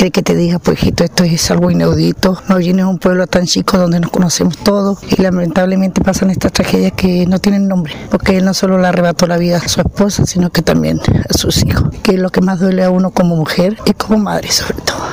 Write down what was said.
quiere que te diga, pues hijito, esto es algo inaudito. No viene a un pueblo tan chico donde nos conocemos todos y lamentablemente pasan estas tragedias que no tienen nombre, porque él no solo le arrebató la vida a su esposa, sino que también a sus hijos, que es lo que más duele a uno como mujer y como madre sobre todo.